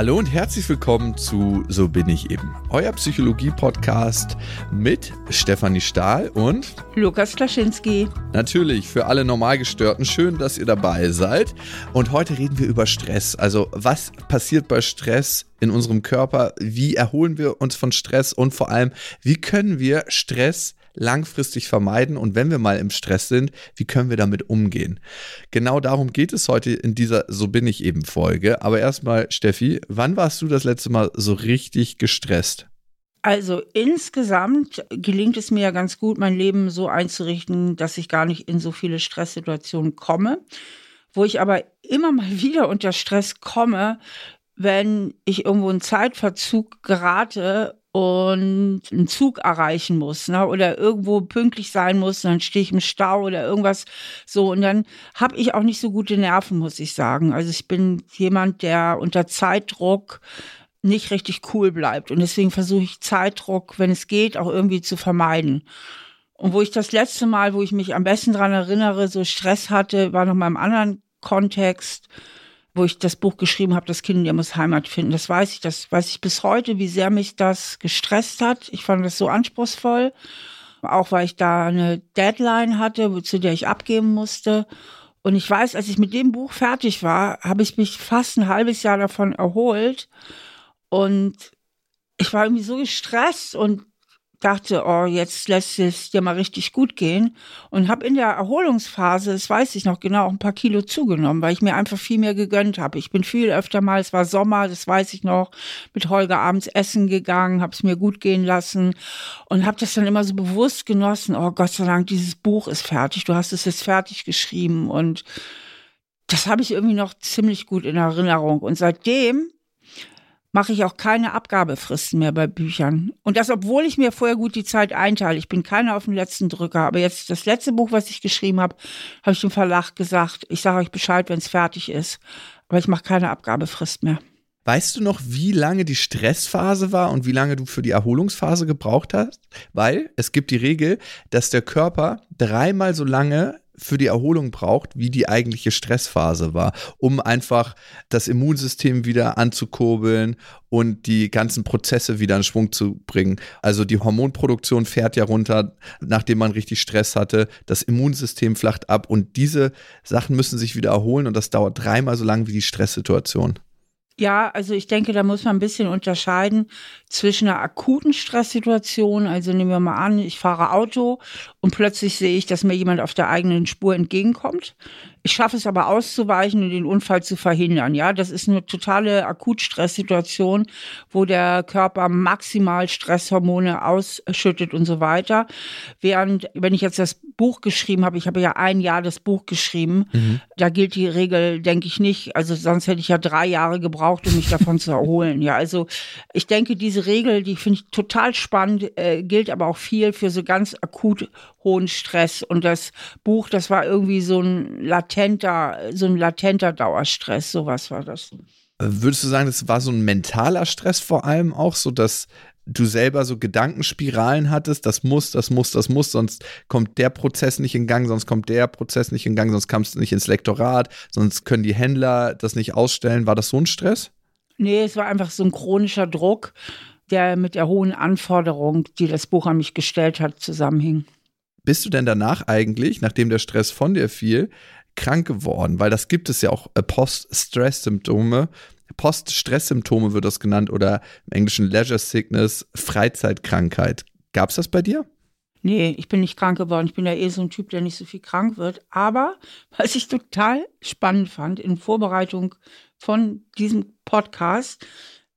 Hallo und herzlich willkommen zu So bin ich eben, euer Psychologie-Podcast mit Stefanie Stahl und Lukas Klaschinski. Natürlich für alle Normalgestörten. Schön, dass ihr dabei seid. Und heute reden wir über Stress. Also, was passiert bei Stress in unserem Körper? Wie erholen wir uns von Stress? Und vor allem, wie können wir Stress langfristig vermeiden und wenn wir mal im Stress sind, wie können wir damit umgehen? Genau darum geht es heute in dieser So bin ich eben Folge. Aber erstmal, Steffi, wann warst du das letzte Mal so richtig gestresst? Also insgesamt gelingt es mir ja ganz gut, mein Leben so einzurichten, dass ich gar nicht in so viele Stresssituationen komme. Wo ich aber immer mal wieder unter Stress komme, wenn ich irgendwo in Zeitverzug gerate und einen Zug erreichen muss, ne, oder irgendwo pünktlich sein muss, dann stehe ich im Stau oder irgendwas so und dann habe ich auch nicht so gute Nerven, muss ich sagen. Also ich bin jemand, der unter Zeitdruck nicht richtig cool bleibt und deswegen versuche ich Zeitdruck, wenn es geht, auch irgendwie zu vermeiden. Und wo ich das letzte Mal, wo ich mich am besten dran erinnere, so Stress hatte, war noch mal im anderen Kontext wo ich das Buch geschrieben habe, das Kind, der muss Heimat finden. Das weiß ich, das weiß ich bis heute, wie sehr mich das gestresst hat. Ich fand das so anspruchsvoll. Auch weil ich da eine Deadline hatte, zu der ich abgeben musste. Und ich weiß, als ich mit dem Buch fertig war, habe ich mich fast ein halbes Jahr davon erholt. Und ich war irgendwie so gestresst und dachte, oh, jetzt lässt es dir mal richtig gut gehen und habe in der Erholungsphase, das weiß ich noch genau, auch ein paar Kilo zugenommen, weil ich mir einfach viel mehr gegönnt habe. Ich bin viel öfter mal, es war Sommer, das weiß ich noch, mit Holger abends essen gegangen, habe es mir gut gehen lassen und habe das dann immer so bewusst genossen. Oh Gott sei Dank, dieses Buch ist fertig, du hast es jetzt fertig geschrieben und das habe ich irgendwie noch ziemlich gut in Erinnerung und seitdem mache ich auch keine Abgabefristen mehr bei Büchern. Und das, obwohl ich mir vorher gut die Zeit einteile. Ich bin keiner auf den letzten Drücker. Aber jetzt das letzte Buch, was ich geschrieben habe, habe ich dem Verlag gesagt, ich sage euch Bescheid, wenn es fertig ist. Aber ich mache keine Abgabefrist mehr. Weißt du noch, wie lange die Stressphase war und wie lange du für die Erholungsphase gebraucht hast? Weil es gibt die Regel, dass der Körper dreimal so lange für die Erholung braucht, wie die eigentliche Stressphase war, um einfach das Immunsystem wieder anzukurbeln und die ganzen Prozesse wieder in Schwung zu bringen. Also die Hormonproduktion fährt ja runter, nachdem man richtig Stress hatte. Das Immunsystem flacht ab und diese Sachen müssen sich wieder erholen und das dauert dreimal so lang wie die Stresssituation. Ja, also ich denke, da muss man ein bisschen unterscheiden zwischen einer akuten Stresssituation. Also nehmen wir mal an, ich fahre Auto und plötzlich sehe ich, dass mir jemand auf der eigenen Spur entgegenkommt. Ich schaffe es aber auszuweichen und den Unfall zu verhindern. Ja, das ist eine totale Akutstresssituation, wo der Körper maximal Stresshormone ausschüttet und so weiter. Während, wenn ich jetzt das Buch geschrieben habe, ich habe ja ein Jahr das Buch geschrieben, mhm. da gilt die Regel, denke ich nicht. Also sonst hätte ich ja drei Jahre gebraucht, um mich davon zu erholen. Ja, also ich denke, diese Regel, die finde ich total spannend, äh, gilt aber auch viel für so ganz akut hohen Stress. Und das Buch, das war irgendwie so ein latenter, so ein latenter Dauerstress, sowas war das. Würdest du sagen, das war so ein mentaler Stress vor allem auch, so dass du selber so Gedankenspiralen hattest, das muss, das muss, das muss, sonst kommt der Prozess nicht in Gang, sonst kommt der Prozess nicht in Gang, sonst kommst du nicht ins Lektorat, sonst können die Händler das nicht ausstellen. War das so ein Stress? Nee, es war einfach so ein chronischer Druck, der mit der hohen Anforderung, die das Buch an mich gestellt hat, zusammenhing. Bist du denn danach eigentlich, nachdem der Stress von dir fiel, krank geworden? Weil das gibt es ja auch äh, Post-Stress-Symptome. Post-Stress-Symptome wird das genannt oder im Englischen Leisure Sickness, Freizeitkrankheit. Gab es das bei dir? Nee, ich bin nicht krank geworden. Ich bin ja eh so ein Typ, der nicht so viel krank wird. Aber was ich total spannend fand, in Vorbereitung von diesem Podcast,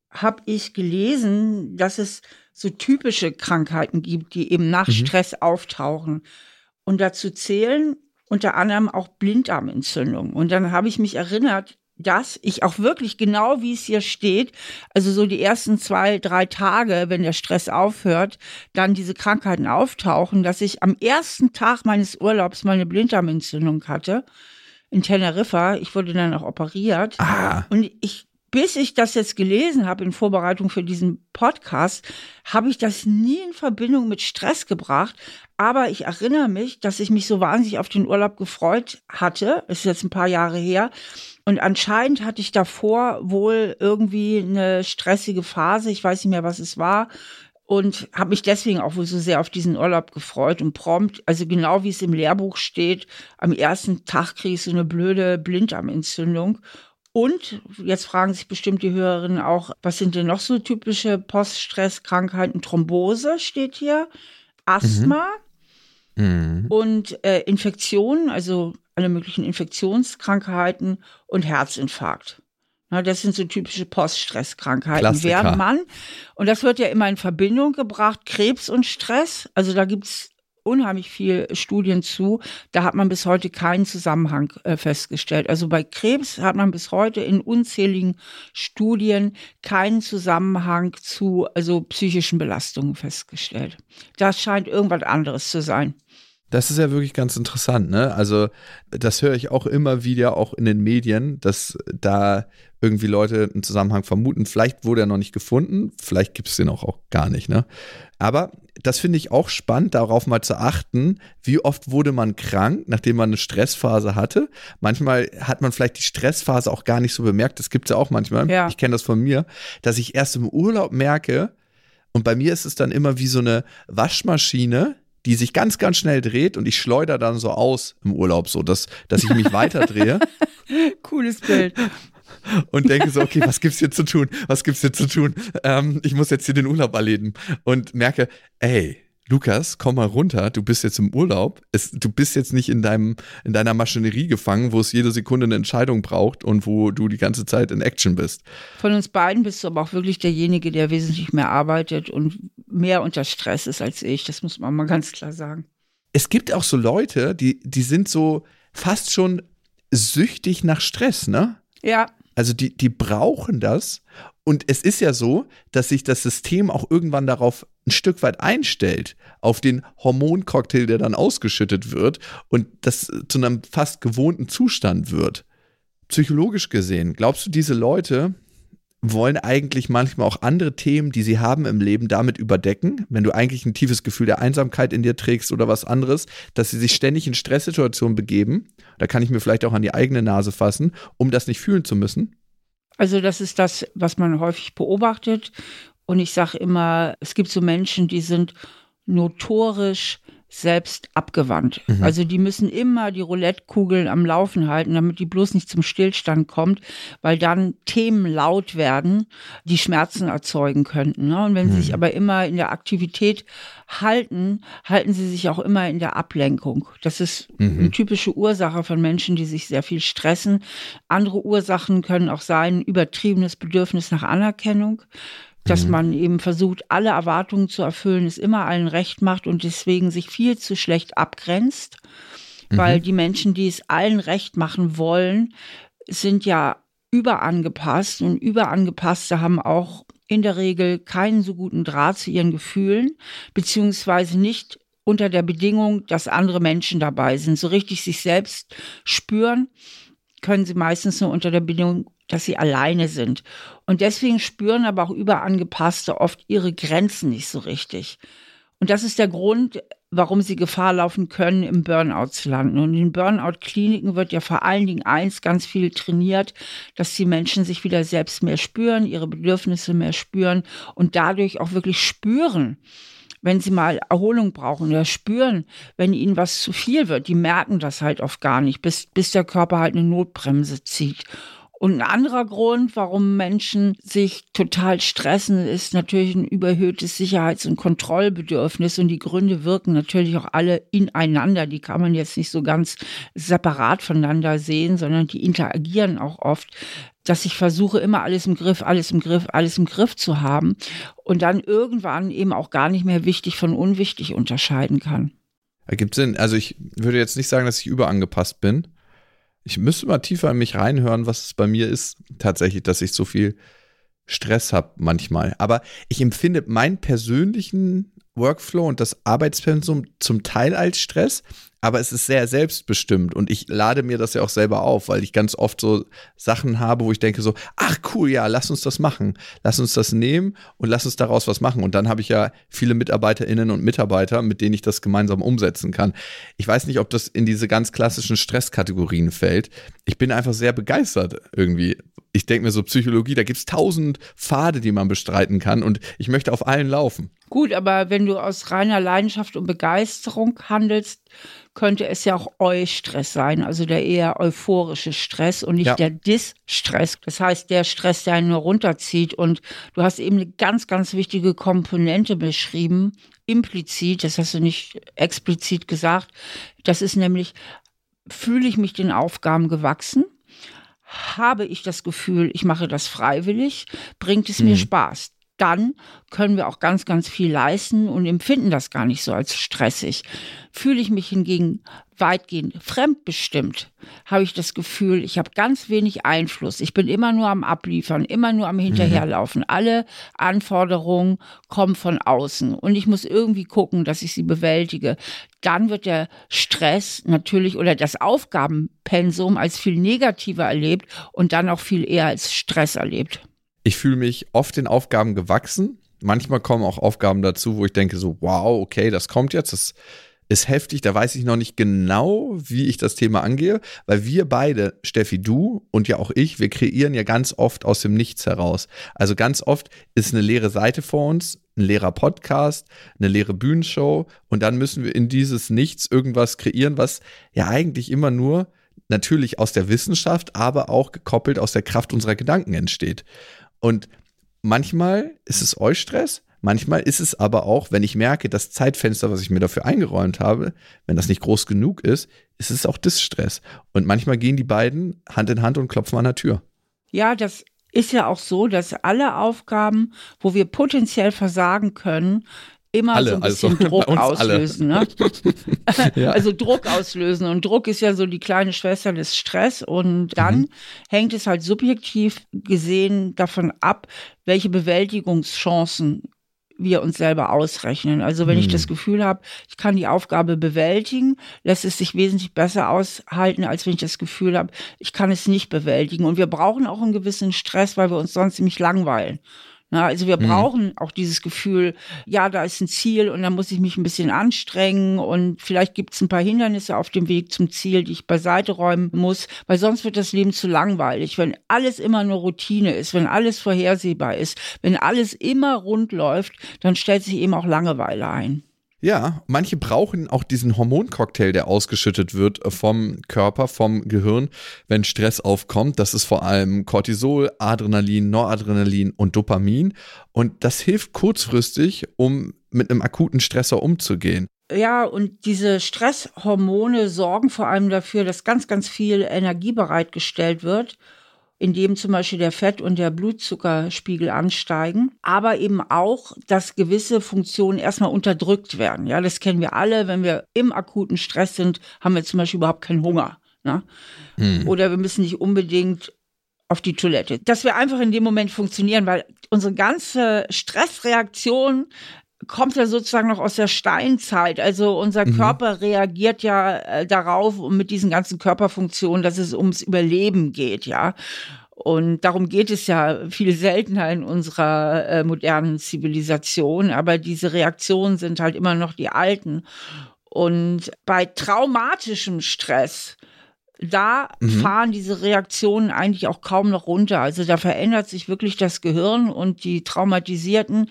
habe ich gelesen, dass es so typische Krankheiten gibt, die eben nach mhm. Stress auftauchen. Und dazu zählen unter anderem auch Blinddarmentzündung. Und dann habe ich mich erinnert, dass ich auch wirklich genau wie es hier steht, also so die ersten zwei, drei Tage, wenn der Stress aufhört, dann diese Krankheiten auftauchen, dass ich am ersten Tag meines Urlaubs meine Blinddarmentzündung hatte in Teneriffa. Ich wurde dann auch operiert. Ah. Und ich bis ich das jetzt gelesen habe in Vorbereitung für diesen Podcast, habe ich das nie in Verbindung mit Stress gebracht. Aber ich erinnere mich, dass ich mich so wahnsinnig auf den Urlaub gefreut hatte. Ist jetzt ein paar Jahre her. Und anscheinend hatte ich davor wohl irgendwie eine stressige Phase. Ich weiß nicht mehr, was es war und habe mich deswegen auch wohl so sehr auf diesen Urlaub gefreut und prompt, also genau wie es im Lehrbuch steht, am ersten Tag kriegst du eine blöde Blinddarmentzündung. Und jetzt fragen sich bestimmt die Hörerinnen auch, was sind denn noch so typische Poststresskrankheiten? Thrombose steht hier, Asthma mhm. Mhm. und äh, Infektionen, also alle möglichen Infektionskrankheiten und Herzinfarkt. Das sind so typische Poststresskrankheiten. Während man, und das wird ja immer in Verbindung gebracht, Krebs und Stress. Also da gibt es unheimlich viel Studien zu. Da hat man bis heute keinen Zusammenhang äh, festgestellt. Also bei Krebs hat man bis heute in unzähligen Studien keinen Zusammenhang zu also psychischen Belastungen festgestellt. Das scheint irgendwas anderes zu sein. Das ist ja wirklich ganz interessant, ne? Also, das höre ich auch immer wieder, auch in den Medien, dass da irgendwie Leute einen Zusammenhang vermuten. Vielleicht wurde er noch nicht gefunden, vielleicht gibt es den auch, auch gar nicht, ne? Aber das finde ich auch spannend, darauf mal zu achten, wie oft wurde man krank, nachdem man eine Stressphase hatte. Manchmal hat man vielleicht die Stressphase auch gar nicht so bemerkt. Das gibt es ja auch manchmal. Ja. Ich kenne das von mir, dass ich erst im Urlaub merke, und bei mir ist es dann immer wie so eine Waschmaschine, die sich ganz, ganz schnell dreht und ich schleudere dann so aus im Urlaub, so dass, dass ich mich weiterdrehe. Cooles Bild. Und denke so, okay, was gibt's hier zu tun? Was gibt's hier zu tun? Ähm, ich muss jetzt hier den Urlaub erleben. Und merke, ey, Lukas, komm mal runter, du bist jetzt im Urlaub. Es, du bist jetzt nicht in, deinem, in deiner Maschinerie gefangen, wo es jede Sekunde eine Entscheidung braucht und wo du die ganze Zeit in Action bist. Von uns beiden bist du aber auch wirklich derjenige, der wesentlich mehr arbeitet und mehr unter Stress ist als ich. Das muss man mal ganz klar sagen. Es gibt auch so Leute, die, die sind so fast schon süchtig nach Stress, ne? Ja. Also die, die brauchen das. Und es ist ja so, dass sich das System auch irgendwann darauf ein Stück weit einstellt, auf den Hormoncocktail, der dann ausgeschüttet wird und das zu einem fast gewohnten Zustand wird. Psychologisch gesehen, glaubst du, diese Leute wollen eigentlich manchmal auch andere Themen, die sie haben im Leben, damit überdecken, wenn du eigentlich ein tiefes Gefühl der Einsamkeit in dir trägst oder was anderes, dass sie sich ständig in Stresssituationen begeben. Da kann ich mir vielleicht auch an die eigene Nase fassen, um das nicht fühlen zu müssen. Also das ist das, was man häufig beobachtet. Und ich sage immer, es gibt so Menschen, die sind notorisch selbst abgewandt. Mhm. Also die müssen immer die Roulette-Kugeln am Laufen halten, damit die bloß nicht zum Stillstand kommt, weil dann Themen laut werden, die Schmerzen erzeugen könnten. Ne? Und wenn mhm. sie sich mhm. aber immer in der Aktivität halten, halten sie sich auch immer in der Ablenkung. Das ist mhm. eine typische Ursache von Menschen, die sich sehr viel stressen. Andere Ursachen können auch sein, übertriebenes Bedürfnis nach Anerkennung dass mhm. man eben versucht, alle Erwartungen zu erfüllen, es immer allen recht macht und deswegen sich viel zu schlecht abgrenzt, mhm. weil die Menschen, die es allen recht machen wollen, sind ja überangepasst und überangepasste haben auch in der Regel keinen so guten Draht zu ihren Gefühlen, beziehungsweise nicht unter der Bedingung, dass andere Menschen dabei sind. So richtig sich selbst spüren können sie meistens nur unter der Bedingung, dass sie alleine sind. Und deswegen spüren aber auch Überangepasste oft ihre Grenzen nicht so richtig. Und das ist der Grund, warum sie Gefahr laufen können, im Burnout zu landen. Und in Burnout-Kliniken wird ja vor allen Dingen eins ganz viel trainiert, dass die Menschen sich wieder selbst mehr spüren, ihre Bedürfnisse mehr spüren und dadurch auch wirklich spüren, wenn sie mal Erholung brauchen oder spüren, wenn ihnen was zu viel wird. Die merken das halt oft gar nicht, bis, bis der Körper halt eine Notbremse zieht. Und ein anderer Grund, warum Menschen sich total stressen, ist natürlich ein überhöhtes Sicherheits- und Kontrollbedürfnis. Und die Gründe wirken natürlich auch alle ineinander. Die kann man jetzt nicht so ganz separat voneinander sehen, sondern die interagieren auch oft dass ich versuche, immer alles im Griff, alles im Griff, alles im Griff zu haben und dann irgendwann eben auch gar nicht mehr wichtig von unwichtig unterscheiden kann. Ergibt Sinn. Also ich würde jetzt nicht sagen, dass ich überangepasst bin, ich müsste mal tiefer in mich reinhören, was es bei mir ist, tatsächlich, dass ich so viel Stress habe manchmal. Aber ich empfinde meinen persönlichen Workflow und das Arbeitspensum zum Teil als Stress, aber es ist sehr selbstbestimmt und ich lade mir das ja auch selber auf, weil ich ganz oft so Sachen habe, wo ich denke so, ach cool, ja, lass uns das machen. Lass uns das nehmen und lass uns daraus was machen. Und dann habe ich ja viele Mitarbeiterinnen und Mitarbeiter, mit denen ich das gemeinsam umsetzen kann. Ich weiß nicht, ob das in diese ganz klassischen Stresskategorien fällt. Ich bin einfach sehr begeistert irgendwie. Ich denke mir so, Psychologie, da gibt es tausend Pfade, die man bestreiten kann und ich möchte auf allen laufen. Gut, aber wenn du aus reiner Leidenschaft und Begeisterung handelst, könnte es ja auch Eustress sein, also der eher euphorische Stress und nicht ja. der Distress. Das heißt, der Stress, der einen nur runterzieht. Und du hast eben eine ganz, ganz wichtige Komponente beschrieben, implizit, das hast du nicht explizit gesagt. Das ist nämlich, fühle ich mich den Aufgaben gewachsen? Habe ich das Gefühl, ich mache das freiwillig? Bringt es mhm. mir Spaß? Dann können wir auch ganz, ganz viel leisten und empfinden das gar nicht so als stressig. Fühle ich mich hingegen weitgehend fremdbestimmt, habe ich das Gefühl, ich habe ganz wenig Einfluss. Ich bin immer nur am Abliefern, immer nur am Hinterherlaufen. Mhm. Alle Anforderungen kommen von außen und ich muss irgendwie gucken, dass ich sie bewältige. Dann wird der Stress natürlich oder das Aufgabenpensum als viel negativer erlebt und dann auch viel eher als Stress erlebt ich fühle mich oft den Aufgaben gewachsen. Manchmal kommen auch Aufgaben dazu, wo ich denke so, wow, okay, das kommt jetzt, das ist heftig, da weiß ich noch nicht genau, wie ich das Thema angehe, weil wir beide, Steffi, du und ja auch ich, wir kreieren ja ganz oft aus dem Nichts heraus. Also ganz oft ist eine leere Seite vor uns, ein leerer Podcast, eine leere Bühnenshow und dann müssen wir in dieses Nichts irgendwas kreieren, was ja eigentlich immer nur natürlich aus der Wissenschaft, aber auch gekoppelt aus der Kraft unserer Gedanken entsteht. Und manchmal ist es Eustress, manchmal ist es aber auch, wenn ich merke, das Zeitfenster, was ich mir dafür eingeräumt habe, wenn das nicht groß genug ist, ist es auch Distress. Und manchmal gehen die beiden Hand in Hand und klopfen an der Tür. Ja, das ist ja auch so, dass alle Aufgaben, wo wir potenziell versagen können, immer alle, so ein bisschen also, Druck auslösen. Ne? ja. Also Druck auslösen. Und Druck ist ja so die kleine Schwester des Stress. Und dann mhm. hängt es halt subjektiv gesehen davon ab, welche Bewältigungschancen wir uns selber ausrechnen. Also wenn mhm. ich das Gefühl habe, ich kann die Aufgabe bewältigen, lässt es sich wesentlich besser aushalten, als wenn ich das Gefühl habe, ich kann es nicht bewältigen. Und wir brauchen auch einen gewissen Stress, weil wir uns sonst ziemlich langweilen. Na, also wir mhm. brauchen auch dieses Gefühl, ja, da ist ein Ziel und da muss ich mich ein bisschen anstrengen und vielleicht gibt es ein paar Hindernisse auf dem Weg zum Ziel, die ich beiseite räumen muss, weil sonst wird das Leben zu langweilig. Wenn alles immer nur Routine ist, wenn alles vorhersehbar ist, wenn alles immer rund läuft, dann stellt sich eben auch Langeweile ein. Ja, manche brauchen auch diesen Hormoncocktail, der ausgeschüttet wird äh, vom Körper, vom Gehirn, wenn Stress aufkommt. Das ist vor allem Cortisol, Adrenalin, Noradrenalin und Dopamin. Und das hilft kurzfristig, um mit einem akuten Stressor umzugehen. Ja, und diese Stresshormone sorgen vor allem dafür, dass ganz, ganz viel Energie bereitgestellt wird in dem zum Beispiel der Fett- und der Blutzuckerspiegel ansteigen, aber eben auch, dass gewisse Funktionen erstmal unterdrückt werden. Ja, das kennen wir alle. Wenn wir im akuten Stress sind, haben wir zum Beispiel überhaupt keinen Hunger. Ne? Hm. Oder wir müssen nicht unbedingt auf die Toilette. Dass wir einfach in dem Moment funktionieren, weil unsere ganze Stressreaktion kommt ja sozusagen noch aus der Steinzeit. Also unser mhm. Körper reagiert ja äh, darauf und mit diesen ganzen Körperfunktionen, dass es ums Überleben geht, ja. Und darum geht es ja viel seltener in unserer äh, modernen Zivilisation. Aber diese Reaktionen sind halt immer noch die alten. Und bei traumatischem Stress da mhm. fahren diese Reaktionen eigentlich auch kaum noch runter. Also da verändert sich wirklich das Gehirn und die Traumatisierten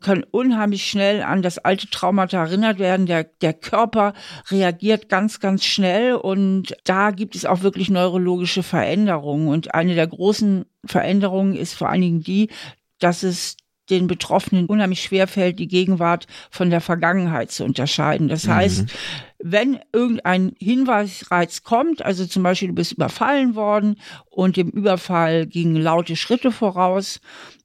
können unheimlich schnell an das alte Traumata erinnert werden. Der, der Körper reagiert ganz, ganz schnell und da gibt es auch wirklich neurologische Veränderungen. Und eine der großen Veränderungen ist vor allen Dingen die, dass es den Betroffenen unheimlich schwer fällt, die Gegenwart von der Vergangenheit zu unterscheiden. Das mhm. heißt, wenn irgendein Hinweisreiz kommt, also zum Beispiel du bist überfallen worden und dem Überfall gingen laute Schritte voraus,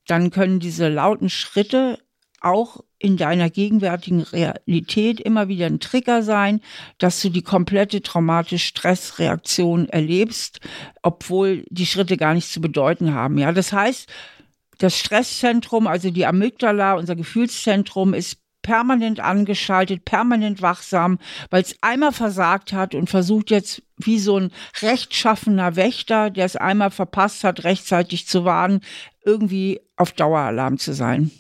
dann können diese lauten Schritte auch in deiner gegenwärtigen Realität immer wieder ein Trigger sein, dass du die komplette traumatische Stressreaktion erlebst, obwohl die Schritte gar nichts zu bedeuten haben. Ja, das heißt, das Stresszentrum, also die Amygdala, unser Gefühlszentrum, ist permanent angeschaltet, permanent wachsam, weil es einmal versagt hat und versucht jetzt wie so ein rechtschaffener Wächter, der es einmal verpasst hat, rechtzeitig zu warnen, irgendwie auf Daueralarm zu sein.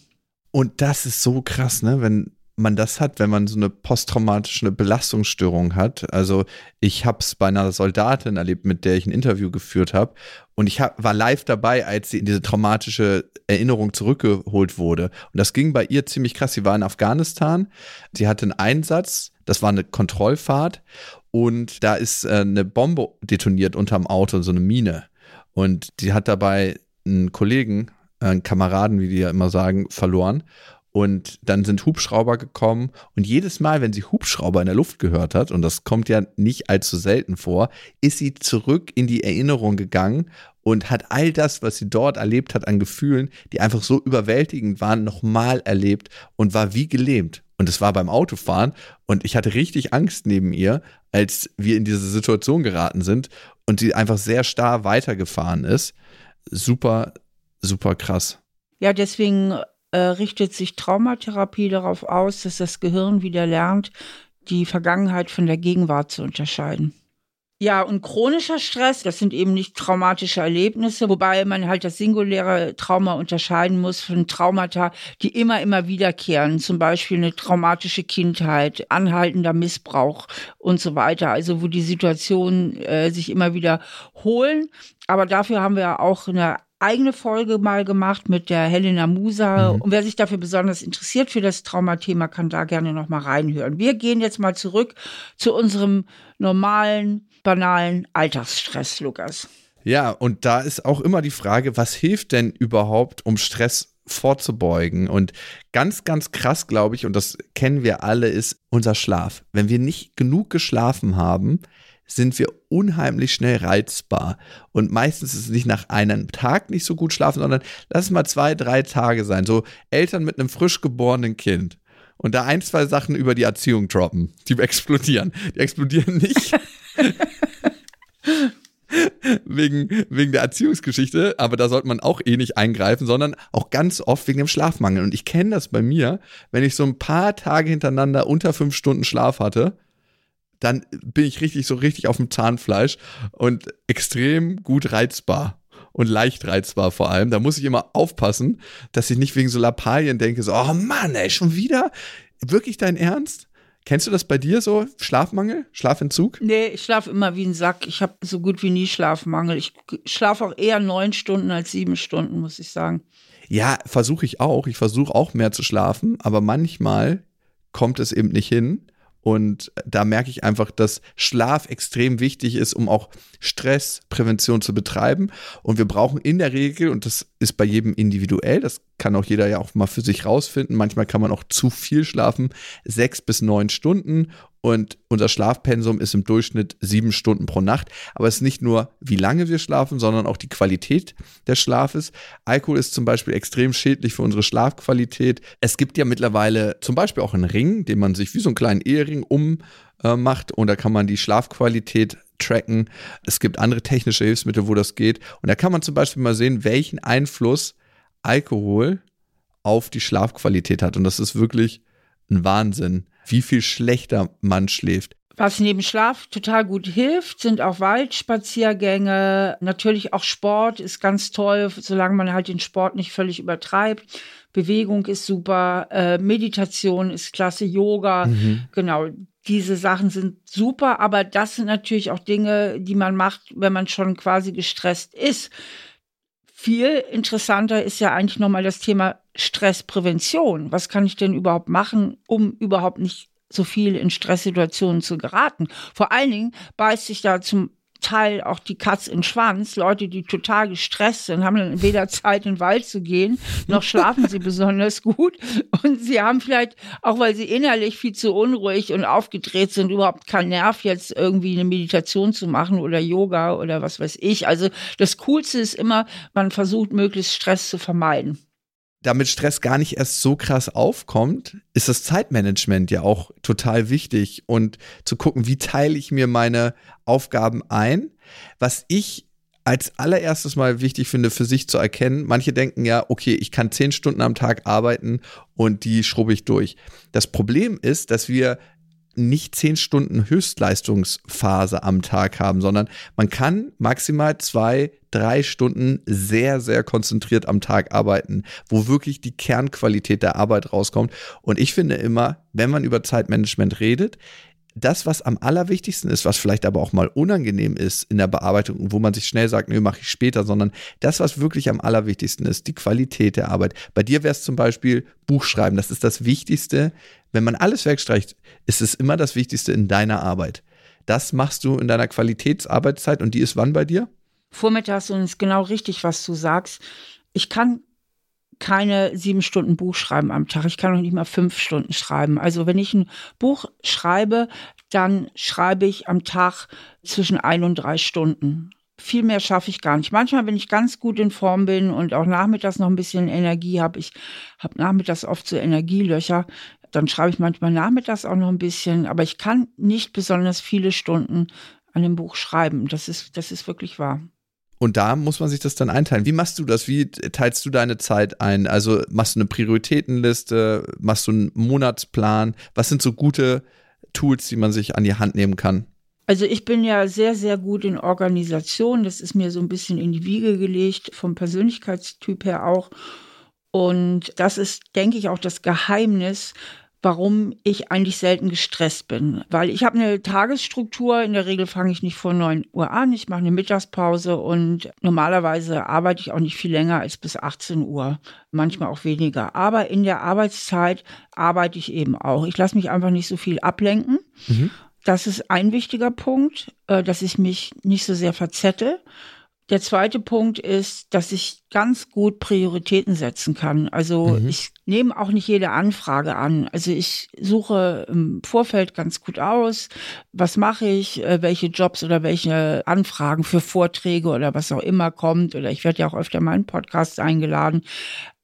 Und das ist so krass, ne? Wenn man das hat, wenn man so eine posttraumatische Belastungsstörung hat. Also ich habe es bei einer Soldatin erlebt, mit der ich ein Interview geführt habe. Und ich hab, war live dabei, als sie in diese traumatische Erinnerung zurückgeholt wurde. Und das ging bei ihr ziemlich krass. Sie war in Afghanistan. Sie hatte einen Einsatz. Das war eine Kontrollfahrt. Und da ist äh, eine Bombe detoniert unterm Auto, so eine Mine. Und sie hat dabei einen Kollegen, einen Kameraden, wie die ja immer sagen, verloren. Und dann sind Hubschrauber gekommen. Und jedes Mal, wenn sie Hubschrauber in der Luft gehört hat, und das kommt ja nicht allzu selten vor, ist sie zurück in die Erinnerung gegangen und hat all das, was sie dort erlebt hat an Gefühlen, die einfach so überwältigend waren, nochmal erlebt und war wie gelähmt. Und es war beim Autofahren und ich hatte richtig Angst neben ihr, als wir in diese Situation geraten sind und sie einfach sehr starr weitergefahren ist. Super, super krass. Ja, deswegen äh, richtet sich Traumatherapie darauf aus, dass das Gehirn wieder lernt, die Vergangenheit von der Gegenwart zu unterscheiden. Ja, und chronischer Stress, das sind eben nicht traumatische Erlebnisse, wobei man halt das singuläre Trauma unterscheiden muss von Traumata, die immer, immer wiederkehren. Zum Beispiel eine traumatische Kindheit, anhaltender Missbrauch und so weiter. Also wo die Situationen äh, sich immer wieder holen. Aber dafür haben wir auch eine eigene Folge mal gemacht mit der Helena Musa. Mhm. Und wer sich dafür besonders interessiert für das Traumathema, kann da gerne noch mal reinhören. Wir gehen jetzt mal zurück zu unserem normalen, banalen Alltagsstress, Lukas. Ja, und da ist auch immer die Frage, was hilft denn überhaupt, um Stress vorzubeugen. Und ganz, ganz krass, glaube ich, und das kennen wir alle, ist unser Schlaf. Wenn wir nicht genug geschlafen haben, sind wir unheimlich schnell reizbar. Und meistens ist es nicht nach einem Tag nicht so gut schlafen, sondern lass es mal zwei, drei Tage sein. So Eltern mit einem frisch geborenen Kind. Und da ein, zwei Sachen über die Erziehung droppen. Die explodieren. Die explodieren nicht. wegen, wegen der Erziehungsgeschichte, aber da sollte man auch eh nicht eingreifen, sondern auch ganz oft wegen dem Schlafmangel. Und ich kenne das bei mir, wenn ich so ein paar Tage hintereinander unter fünf Stunden Schlaf hatte, dann bin ich richtig so richtig auf dem Zahnfleisch und extrem gut reizbar und leicht reizbar vor allem. Da muss ich immer aufpassen, dass ich nicht wegen so Lappalien denke, so, oh Mann, ey, schon wieder? Wirklich dein Ernst? Kennst du das bei dir so? Schlafmangel? Schlafentzug? Nee, ich schlafe immer wie ein Sack. Ich habe so gut wie nie Schlafmangel. Ich schlafe auch eher neun Stunden als sieben Stunden, muss ich sagen. Ja, versuche ich auch. Ich versuche auch mehr zu schlafen, aber manchmal kommt es eben nicht hin. Und da merke ich einfach, dass Schlaf extrem wichtig ist, um auch Stressprävention zu betreiben. Und wir brauchen in der Regel, und das ist bei jedem individuell, das kann auch jeder ja auch mal für sich rausfinden, manchmal kann man auch zu viel schlafen, sechs bis neun Stunden und unser Schlafpensum ist im Durchschnitt sieben Stunden pro Nacht. Aber es ist nicht nur, wie lange wir schlafen, sondern auch die Qualität des Schlafes. Alkohol ist zum Beispiel extrem schädlich für unsere Schlafqualität. Es gibt ja mittlerweile zum Beispiel auch einen Ring, den man sich wie so einen kleinen Ehering ummacht und da kann man die Schlafqualität tracken. Es gibt andere technische Hilfsmittel, wo das geht. Und da kann man zum Beispiel mal sehen, welchen Einfluss Alkohol auf die Schlafqualität hat. Und das ist wirklich ein Wahnsinn wie viel schlechter man schläft. Was neben Schlaf total gut hilft, sind auch Waldspaziergänge. Natürlich auch Sport ist ganz toll, solange man halt den Sport nicht völlig übertreibt. Bewegung ist super, äh, Meditation ist klasse, Yoga, mhm. genau. Diese Sachen sind super, aber das sind natürlich auch Dinge, die man macht, wenn man schon quasi gestresst ist. Viel interessanter ist ja eigentlich nochmal das Thema Stressprävention. Was kann ich denn überhaupt machen, um überhaupt nicht so viel in Stresssituationen zu geraten? Vor allen Dingen beißt sich da zum Teil auch die Katz in Schwanz. Leute, die total gestresst sind, haben dann weder Zeit, in den Wald zu gehen, noch schlafen sie besonders gut. Und sie haben vielleicht, auch weil sie innerlich viel zu unruhig und aufgedreht sind, überhaupt keinen Nerv, jetzt irgendwie eine Meditation zu machen oder Yoga oder was weiß ich. Also das Coolste ist immer, man versucht, möglichst Stress zu vermeiden damit Stress gar nicht erst so krass aufkommt, ist das Zeitmanagement ja auch total wichtig und zu gucken, wie teile ich mir meine Aufgaben ein. Was ich als allererstes mal wichtig finde, für sich zu erkennen, manche denken ja, okay, ich kann zehn Stunden am Tag arbeiten und die schrubbe ich durch. Das Problem ist, dass wir nicht zehn Stunden Höchstleistungsphase am Tag haben, sondern man kann maximal zwei, drei Stunden sehr, sehr konzentriert am Tag arbeiten, wo wirklich die Kernqualität der Arbeit rauskommt. Und ich finde immer, wenn man über Zeitmanagement redet, das, was am allerwichtigsten ist, was vielleicht aber auch mal unangenehm ist in der Bearbeitung, wo man sich schnell sagt, nö, mache ich später, sondern das, was wirklich am allerwichtigsten ist, die Qualität der Arbeit. Bei dir wäre es zum Beispiel Buchschreiben. Das ist das Wichtigste. Wenn man alles wegstreicht, ist es immer das Wichtigste in deiner Arbeit. Das machst du in deiner Qualitätsarbeitszeit und die ist wann bei dir? Vormittags und ist genau richtig, was du sagst. Ich kann keine sieben Stunden Buch schreiben am Tag. Ich kann noch nicht mal fünf Stunden schreiben. Also wenn ich ein Buch schreibe, dann schreibe ich am Tag zwischen ein und drei Stunden. Viel mehr schaffe ich gar nicht. Manchmal, wenn ich ganz gut in Form bin und auch nachmittags noch ein bisschen Energie habe, ich habe nachmittags oft so Energielöcher, dann schreibe ich manchmal nachmittags auch noch ein bisschen, aber ich kann nicht besonders viele Stunden an dem Buch schreiben. Das ist, das ist wirklich wahr. Und da muss man sich das dann einteilen. Wie machst du das? Wie teilst du deine Zeit ein? Also machst du eine Prioritätenliste? Machst du einen Monatsplan? Was sind so gute Tools, die man sich an die Hand nehmen kann? Also ich bin ja sehr, sehr gut in Organisation. Das ist mir so ein bisschen in die Wiege gelegt, vom Persönlichkeitstyp her auch. Und das ist, denke ich, auch das Geheimnis, warum ich eigentlich selten gestresst bin. Weil ich habe eine Tagesstruktur, in der Regel fange ich nicht vor 9 Uhr an, ich mache eine Mittagspause und normalerweise arbeite ich auch nicht viel länger als bis 18 Uhr, manchmal auch weniger. Aber in der Arbeitszeit arbeite ich eben auch. Ich lasse mich einfach nicht so viel ablenken. Mhm. Das ist ein wichtiger Punkt, äh, dass ich mich nicht so sehr verzettel. Der zweite Punkt ist, dass ich ganz gut Prioritäten setzen kann. Also mhm. ich nehme auch nicht jede Anfrage an. Also ich suche im Vorfeld ganz gut aus, was mache ich, äh, welche Jobs oder welche Anfragen für Vorträge oder was auch immer kommt. Oder ich werde ja auch öfter mal in Podcasts eingeladen.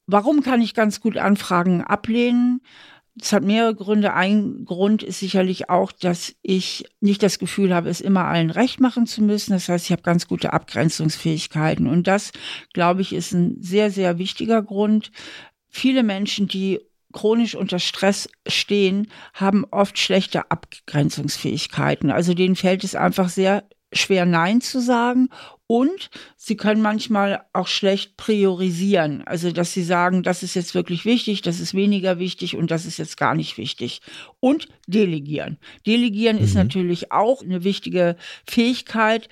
Warum kann ich ganz gut Anfragen ablehnen? Es hat mehrere Gründe. Ein Grund ist sicherlich auch, dass ich nicht das Gefühl habe, es immer allen recht machen zu müssen. Das heißt, ich habe ganz gute Abgrenzungsfähigkeiten. Und das, glaube ich, ist ein sehr, sehr wichtiger Grund. Viele Menschen, die chronisch unter Stress stehen, haben oft schlechte Abgrenzungsfähigkeiten. Also denen fällt es einfach sehr schwer Nein zu sagen und sie können manchmal auch schlecht priorisieren. Also, dass sie sagen, das ist jetzt wirklich wichtig, das ist weniger wichtig und das ist jetzt gar nicht wichtig. Und delegieren. Delegieren mhm. ist natürlich auch eine wichtige Fähigkeit,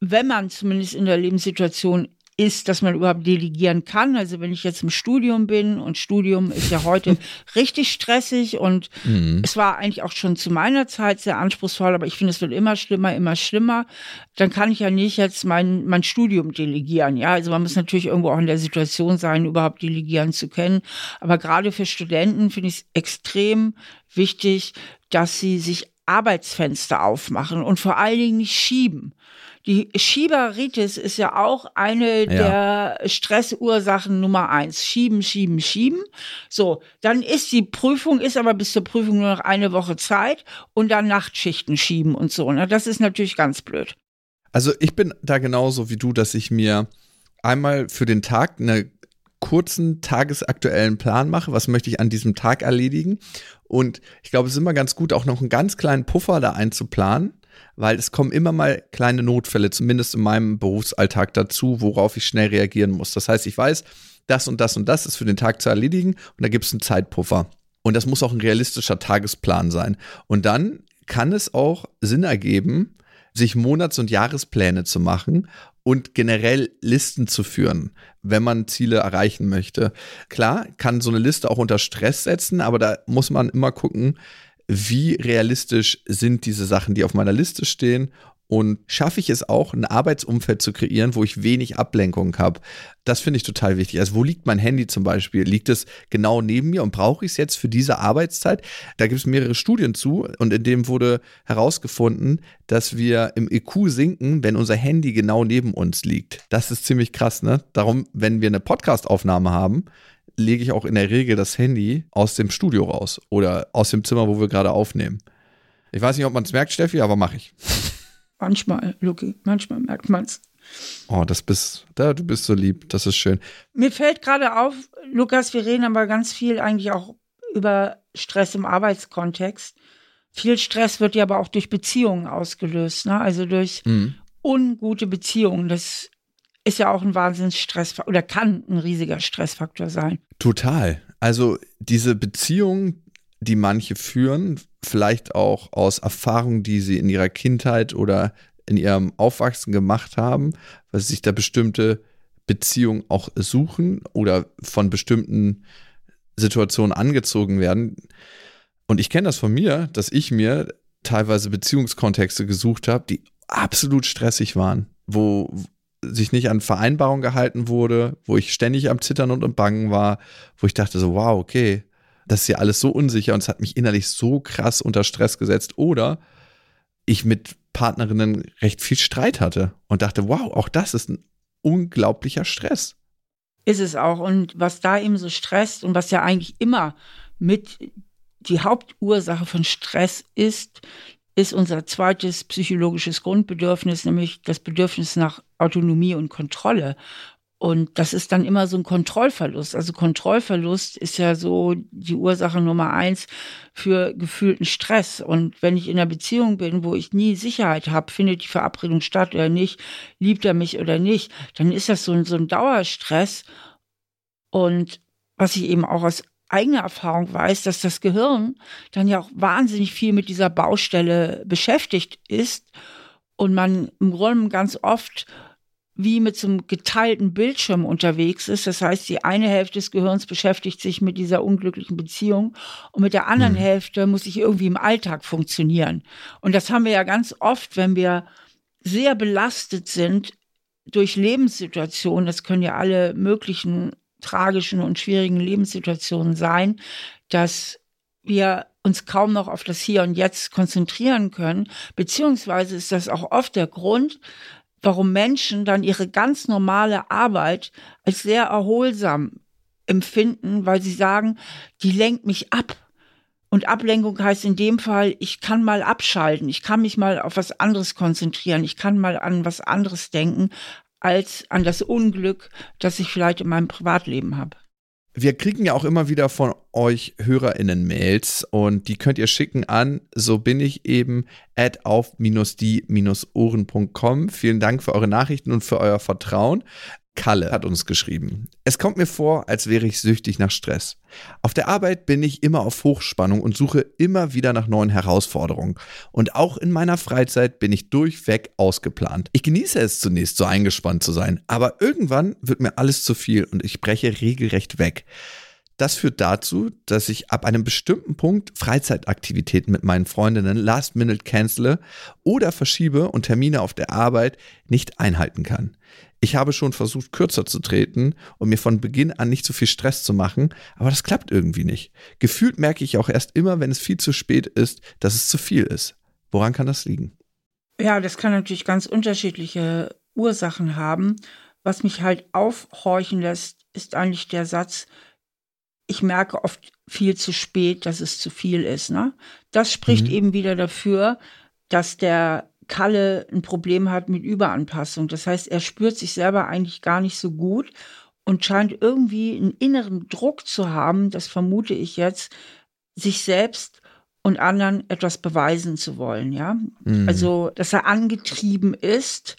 wenn man zumindest in der Lebenssituation ist, dass man überhaupt delegieren kann. Also wenn ich jetzt im Studium bin und Studium ist ja heute richtig stressig und mhm. es war eigentlich auch schon zu meiner Zeit sehr anspruchsvoll, aber ich finde, es wird immer schlimmer, immer schlimmer. Dann kann ich ja nicht jetzt mein, mein Studium delegieren. Ja, also man muss natürlich irgendwo auch in der Situation sein, überhaupt delegieren zu können. Aber gerade für Studenten finde ich es extrem wichtig, dass sie sich Arbeitsfenster aufmachen und vor allen Dingen nicht schieben. Die Schieberitis ist ja auch eine ja. der Stressursachen Nummer eins. Schieben, schieben, schieben. So, dann ist die Prüfung, ist aber bis zur Prüfung nur noch eine Woche Zeit und dann Nachtschichten schieben und so. Ne? Das ist natürlich ganz blöd. Also ich bin da genauso wie du, dass ich mir einmal für den Tag einen kurzen tagesaktuellen Plan mache, was möchte ich an diesem Tag erledigen. Und ich glaube, es ist immer ganz gut, auch noch einen ganz kleinen Puffer da einzuplanen, weil es kommen immer mal kleine Notfälle, zumindest in meinem Berufsalltag dazu, worauf ich schnell reagieren muss. Das heißt, ich weiß, das und das und das ist für den Tag zu erledigen und da gibt es einen Zeitpuffer. Und das muss auch ein realistischer Tagesplan sein. Und dann kann es auch Sinn ergeben, sich Monats- und Jahrespläne zu machen und generell Listen zu führen, wenn man Ziele erreichen möchte. Klar, kann so eine Liste auch unter Stress setzen, aber da muss man immer gucken, wie realistisch sind diese Sachen, die auf meiner Liste stehen und schaffe ich es auch, ein Arbeitsumfeld zu kreieren, wo ich wenig Ablenkung habe. Das finde ich total wichtig. Also wo liegt mein Handy zum Beispiel? Liegt es genau neben mir und brauche ich es jetzt für diese Arbeitszeit? Da gibt es mehrere Studien zu und in dem wurde herausgefunden, dass wir im IQ sinken, wenn unser Handy genau neben uns liegt. Das ist ziemlich krass, ne? Darum, wenn wir eine Podcastaufnahme haben, lege ich auch in der Regel das Handy aus dem Studio raus oder aus dem Zimmer, wo wir gerade aufnehmen. Ich weiß nicht, ob man es merkt, Steffi, aber mache ich. Manchmal, Luki, manchmal merkt man es. Oh, das bist, da, du bist so lieb, das ist schön. Mir fällt gerade auf, Lukas, wir reden aber ganz viel eigentlich auch über Stress im Arbeitskontext. Viel Stress wird ja aber auch durch Beziehungen ausgelöst, ne? also durch mhm. ungute Beziehungen. Das ist ja auch ein Wahnsinnsstressfaktor oder kann ein riesiger Stressfaktor sein. Total. Also diese Beziehungen, die manche führen, vielleicht auch aus Erfahrungen, die sie in ihrer Kindheit oder in ihrem Aufwachsen gemacht haben, weil sie sich da bestimmte Beziehungen auch suchen oder von bestimmten Situationen angezogen werden. Und ich kenne das von mir, dass ich mir teilweise Beziehungskontexte gesucht habe, die absolut stressig waren, wo sich nicht an Vereinbarungen gehalten wurde, wo ich ständig am Zittern und am Bangen war, wo ich dachte so, wow, okay, das ist ja alles so unsicher und es hat mich innerlich so krass unter Stress gesetzt. Oder ich mit Partnerinnen recht viel Streit hatte und dachte, wow, auch das ist ein unglaublicher Stress. Ist es auch. Und was da eben so stresst und was ja eigentlich immer mit die Hauptursache von Stress ist, ist unser zweites psychologisches Grundbedürfnis, nämlich das Bedürfnis nach Autonomie und Kontrolle. Und das ist dann immer so ein Kontrollverlust. Also Kontrollverlust ist ja so die Ursache Nummer eins für gefühlten Stress. Und wenn ich in einer Beziehung bin, wo ich nie Sicherheit habe, findet die Verabredung statt oder nicht, liebt er mich oder nicht, dann ist das so ein, so ein Dauerstress. Und was ich eben auch aus eigener Erfahrung weiß, dass das Gehirn dann ja auch wahnsinnig viel mit dieser Baustelle beschäftigt ist und man im Grunde ganz oft wie mit so einem geteilten Bildschirm unterwegs ist. Das heißt, die eine Hälfte des Gehirns beschäftigt sich mit dieser unglücklichen Beziehung und mit der anderen mhm. Hälfte muss ich irgendwie im Alltag funktionieren. Und das haben wir ja ganz oft, wenn wir sehr belastet sind durch Lebenssituationen. Das können ja alle möglichen tragischen und schwierigen Lebenssituationen sein, dass wir uns kaum noch auf das Hier und Jetzt konzentrieren können. Beziehungsweise ist das auch oft der Grund, warum Menschen dann ihre ganz normale Arbeit als sehr erholsam empfinden, weil sie sagen, die lenkt mich ab. Und Ablenkung heißt in dem Fall, ich kann mal abschalten, ich kann mich mal auf was anderes konzentrieren, ich kann mal an was anderes denken, als an das Unglück, das ich vielleicht in meinem Privatleben habe. Wir kriegen ja auch immer wieder von euch HörerInnen Mails und die könnt ihr schicken an so bin ich eben at auf-die-ohren.com. Vielen Dank für eure Nachrichten und für euer Vertrauen. Kalle hat uns geschrieben. Es kommt mir vor, als wäre ich süchtig nach Stress. Auf der Arbeit bin ich immer auf Hochspannung und suche immer wieder nach neuen Herausforderungen. Und auch in meiner Freizeit bin ich durchweg ausgeplant. Ich genieße es zunächst, so eingespannt zu sein, aber irgendwann wird mir alles zu viel und ich breche regelrecht weg. Das führt dazu, dass ich ab einem bestimmten Punkt Freizeitaktivitäten mit meinen Freundinnen last minute cancele oder verschiebe und Termine auf der Arbeit nicht einhalten kann. Ich habe schon versucht, kürzer zu treten und mir von Beginn an nicht zu viel Stress zu machen, aber das klappt irgendwie nicht. Gefühlt merke ich auch erst immer, wenn es viel zu spät ist, dass es zu viel ist. Woran kann das liegen? Ja, das kann natürlich ganz unterschiedliche Ursachen haben. Was mich halt aufhorchen lässt, ist eigentlich der Satz, ich merke oft viel zu spät, dass es zu viel ist. Ne? Das spricht mhm. eben wieder dafür, dass der Kalle ein Problem hat mit Überanpassung. Das heißt, er spürt sich selber eigentlich gar nicht so gut und scheint irgendwie einen inneren Druck zu haben, das vermute ich jetzt, sich selbst und anderen etwas beweisen zu wollen, ja. Mhm. Also, dass er angetrieben ist,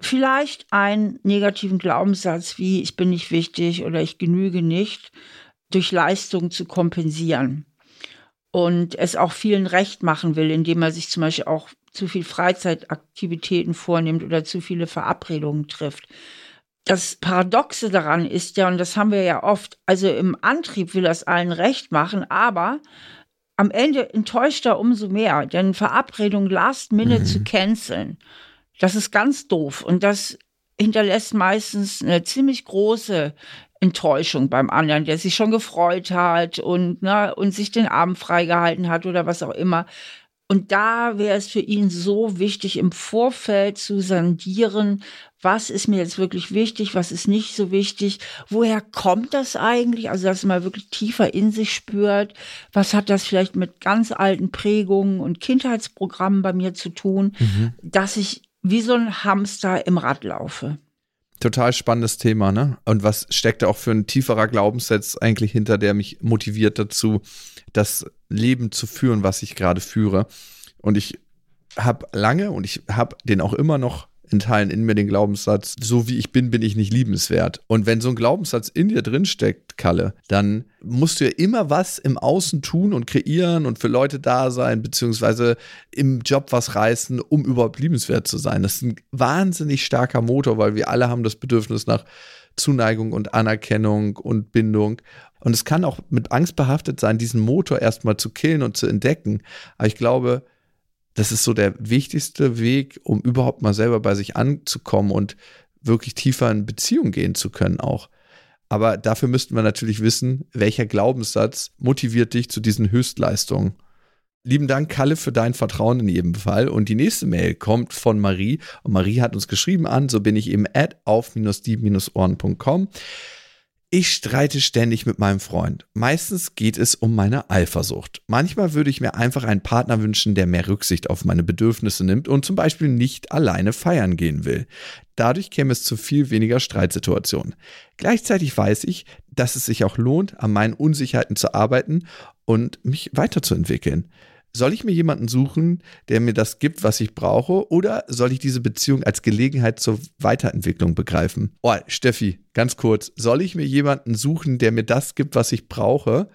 vielleicht einen negativen Glaubenssatz wie ich bin nicht wichtig oder ich genüge nicht durch Leistung zu kompensieren und es auch vielen recht machen will, indem er sich zum Beispiel auch zu viel Freizeitaktivitäten vornimmt oder zu viele Verabredungen trifft. Das Paradoxe daran ist ja, und das haben wir ja oft, also im Antrieb will das allen recht machen, aber am Ende enttäuscht er umso mehr, denn Verabredungen last minute mhm. zu canceln, das ist ganz doof und das hinterlässt meistens eine ziemlich große Enttäuschung beim anderen, der sich schon gefreut hat und, ne, und sich den Abend freigehalten hat oder was auch immer. Und da wäre es für ihn so wichtig, im Vorfeld zu sondieren, was ist mir jetzt wirklich wichtig, was ist nicht so wichtig, woher kommt das eigentlich? Also, dass man wirklich tiefer in sich spürt, was hat das vielleicht mit ganz alten Prägungen und Kindheitsprogrammen bei mir zu tun, mhm. dass ich wie so ein Hamster im Rad laufe. Total spannendes Thema, ne? Und was steckt da auch für ein tieferer Glaubenssatz eigentlich hinter, der mich motiviert dazu, das Leben zu führen, was ich gerade führe. Und ich habe lange und ich habe den auch immer noch in Teilen in mir den Glaubenssatz, so wie ich bin, bin ich nicht liebenswert. Und wenn so ein Glaubenssatz in dir drin steckt, Kalle, dann musst du ja immer was im Außen tun und kreieren und für Leute da sein, beziehungsweise im Job was reißen, um überhaupt liebenswert zu sein. Das ist ein wahnsinnig starker Motor, weil wir alle haben das Bedürfnis nach Zuneigung und Anerkennung und Bindung. Und es kann auch mit Angst behaftet sein, diesen Motor erstmal zu killen und zu entdecken. Aber ich glaube, das ist so der wichtigste Weg, um überhaupt mal selber bei sich anzukommen und wirklich tiefer in Beziehung gehen zu können auch. Aber dafür müssten wir natürlich wissen, welcher Glaubenssatz motiviert dich zu diesen Höchstleistungen. Lieben Dank, Kalle, für dein Vertrauen in jedem Fall. Und die nächste Mail kommt von Marie. Und Marie hat uns geschrieben an, so bin ich eben at auf-die-ohren.com. Ich streite ständig mit meinem Freund. Meistens geht es um meine Eifersucht. Manchmal würde ich mir einfach einen Partner wünschen, der mehr Rücksicht auf meine Bedürfnisse nimmt und zum Beispiel nicht alleine feiern gehen will. Dadurch käme es zu viel weniger Streitsituationen. Gleichzeitig weiß ich, dass es sich auch lohnt, an meinen Unsicherheiten zu arbeiten und mich weiterzuentwickeln. Soll ich mir jemanden suchen, der mir das gibt, was ich brauche, oder soll ich diese Beziehung als Gelegenheit zur Weiterentwicklung begreifen? Oh, Steffi, ganz kurz, soll ich mir jemanden suchen, der mir das gibt, was ich brauche?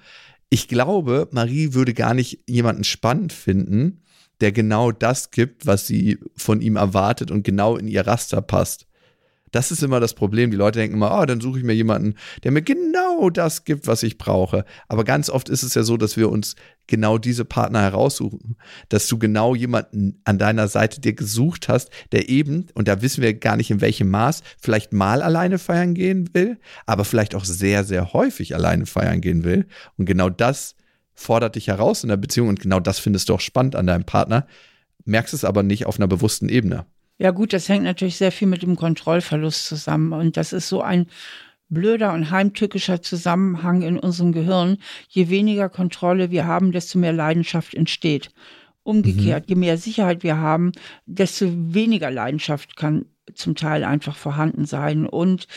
Ich glaube, Marie würde gar nicht jemanden spannend finden, der genau das gibt, was sie von ihm erwartet und genau in ihr Raster passt. Das ist immer das Problem. Die Leute denken immer, oh, dann suche ich mir jemanden, der mir genau das gibt, was ich brauche. Aber ganz oft ist es ja so, dass wir uns genau diese Partner heraussuchen, dass du genau jemanden an deiner Seite dir gesucht hast, der eben, und da wissen wir gar nicht in welchem Maß, vielleicht mal alleine feiern gehen will, aber vielleicht auch sehr, sehr häufig alleine feiern gehen will. Und genau das fordert dich heraus in der Beziehung und genau das findest du auch spannend an deinem Partner, merkst es aber nicht auf einer bewussten Ebene. Ja gut, das hängt natürlich sehr viel mit dem Kontrollverlust zusammen. Und das ist so ein blöder und heimtückischer Zusammenhang in unserem Gehirn. Je weniger Kontrolle wir haben, desto mehr Leidenschaft entsteht. Umgekehrt, mhm. je mehr Sicherheit wir haben, desto weniger Leidenschaft kann zum Teil einfach vorhanden sein. Und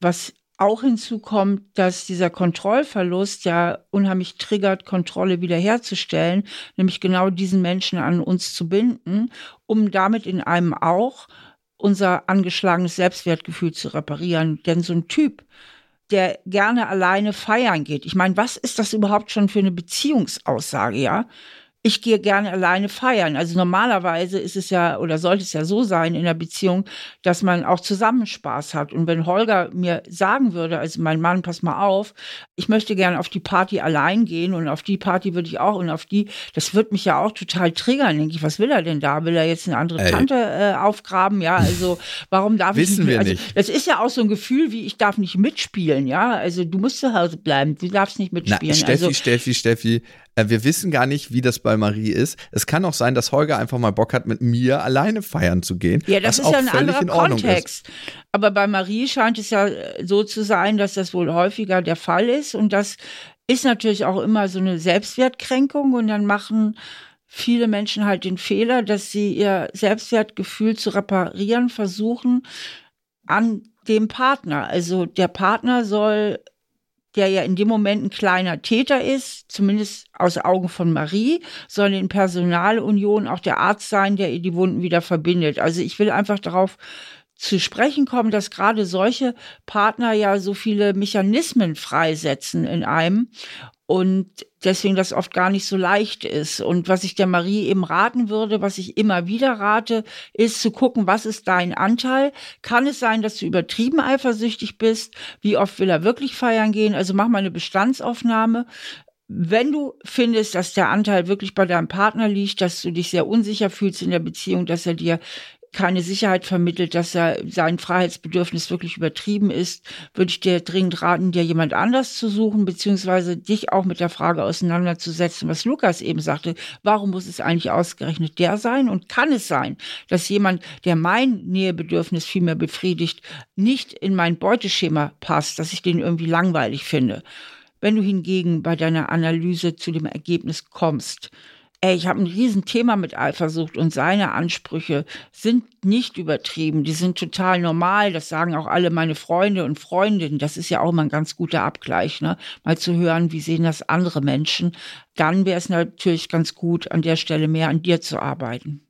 was auch hinzu kommt, dass dieser Kontrollverlust ja unheimlich triggert, Kontrolle wiederherzustellen, nämlich genau diesen Menschen an uns zu binden, um damit in einem auch unser angeschlagenes Selbstwertgefühl zu reparieren. Denn so ein Typ, der gerne alleine feiern geht, ich meine, was ist das überhaupt schon für eine Beziehungsaussage, ja? Ich gehe gerne alleine feiern. Also normalerweise ist es ja oder sollte es ja so sein in der Beziehung, dass man auch zusammen Spaß hat. Und wenn Holger mir sagen würde, also mein Mann, pass mal auf, ich möchte gerne auf die Party allein gehen und auf die Party würde ich auch und auf die, das wird mich ja auch total triggern. Denke ich, was will er denn da? Will er jetzt eine andere Ey. Tante äh, aufgraben? Ja, also warum darf Wissen ich nicht? Wir also, nicht. Das ist ja auch so ein Gefühl, wie ich darf nicht mitspielen. Ja, also du musst zu Hause bleiben, du darfst nicht mitspielen. Na, Steffi, also, Steffi, Steffi, wir wissen gar nicht, wie das bei Marie ist. Es kann auch sein, dass Holger einfach mal Bock hat, mit mir alleine feiern zu gehen. Ja, das ist ja ein anderer Kontext. Ist. Aber bei Marie scheint es ja äh, so zu sein, dass das wohl häufiger der Fall ist. Und das ist natürlich auch immer so eine Selbstwertkränkung. Und dann machen viele Menschen halt den Fehler, dass sie ihr Selbstwertgefühl zu reparieren versuchen an dem Partner. Also der Partner soll der ja in dem Moment ein kleiner Täter ist, zumindest aus Augen von Marie, soll in Personalunion auch der Arzt sein, der ihr die Wunden wieder verbindet. Also ich will einfach darauf zu sprechen kommen, dass gerade solche Partner ja so viele Mechanismen freisetzen in einem und deswegen das oft gar nicht so leicht ist. Und was ich der Marie eben raten würde, was ich immer wieder rate, ist zu gucken, was ist dein Anteil? Kann es sein, dass du übertrieben eifersüchtig bist? Wie oft will er wirklich feiern gehen? Also mach mal eine Bestandsaufnahme. Wenn du findest, dass der Anteil wirklich bei deinem Partner liegt, dass du dich sehr unsicher fühlst in der Beziehung, dass er dir keine Sicherheit vermittelt, dass er sein Freiheitsbedürfnis wirklich übertrieben ist, würde ich dir dringend raten, dir jemand anders zu suchen, beziehungsweise dich auch mit der Frage auseinanderzusetzen, was Lukas eben sagte. Warum muss es eigentlich ausgerechnet der sein? Und kann es sein, dass jemand, der mein Nähebedürfnis viel mehr befriedigt, nicht in mein Beuteschema passt, dass ich den irgendwie langweilig finde? Wenn du hingegen bei deiner Analyse zu dem Ergebnis kommst, ey, ich habe ein Riesenthema mit Eifersucht und seine Ansprüche sind nicht übertrieben, die sind total normal, das sagen auch alle meine Freunde und Freundinnen, das ist ja auch immer ein ganz guter Abgleich, ne? mal zu hören, wie sehen das andere Menschen, dann wäre es natürlich ganz gut, an der Stelle mehr an dir zu arbeiten.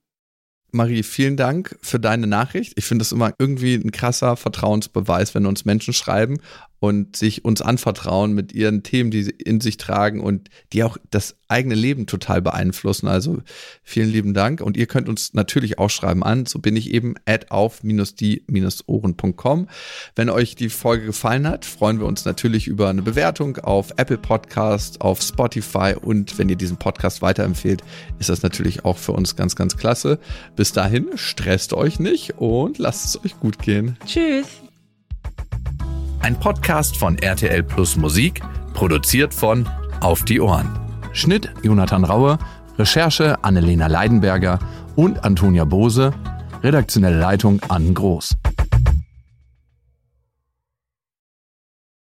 Marie, vielen Dank für deine Nachricht. Ich finde es immer irgendwie ein krasser Vertrauensbeweis, wenn uns Menschen schreiben und sich uns anvertrauen mit ihren Themen, die sie in sich tragen und die auch das eigene Leben total beeinflussen. Also vielen lieben Dank. Und ihr könnt uns natürlich auch schreiben an. So bin ich eben at auf-die-ohren.com. Wenn euch die Folge gefallen hat, freuen wir uns natürlich über eine Bewertung auf Apple Podcast, auf Spotify und wenn ihr diesen Podcast weiterempfehlt, ist das natürlich auch für uns ganz, ganz klasse. Bis dahin, stresst euch nicht und lasst es euch gut gehen. Tschüss. Ein Podcast von RTL Plus Musik, produziert von Auf die Ohren. Schnitt Jonathan Raue, Recherche Annelena Leidenberger und Antonia Bose, redaktionelle Leitung Ann Groß.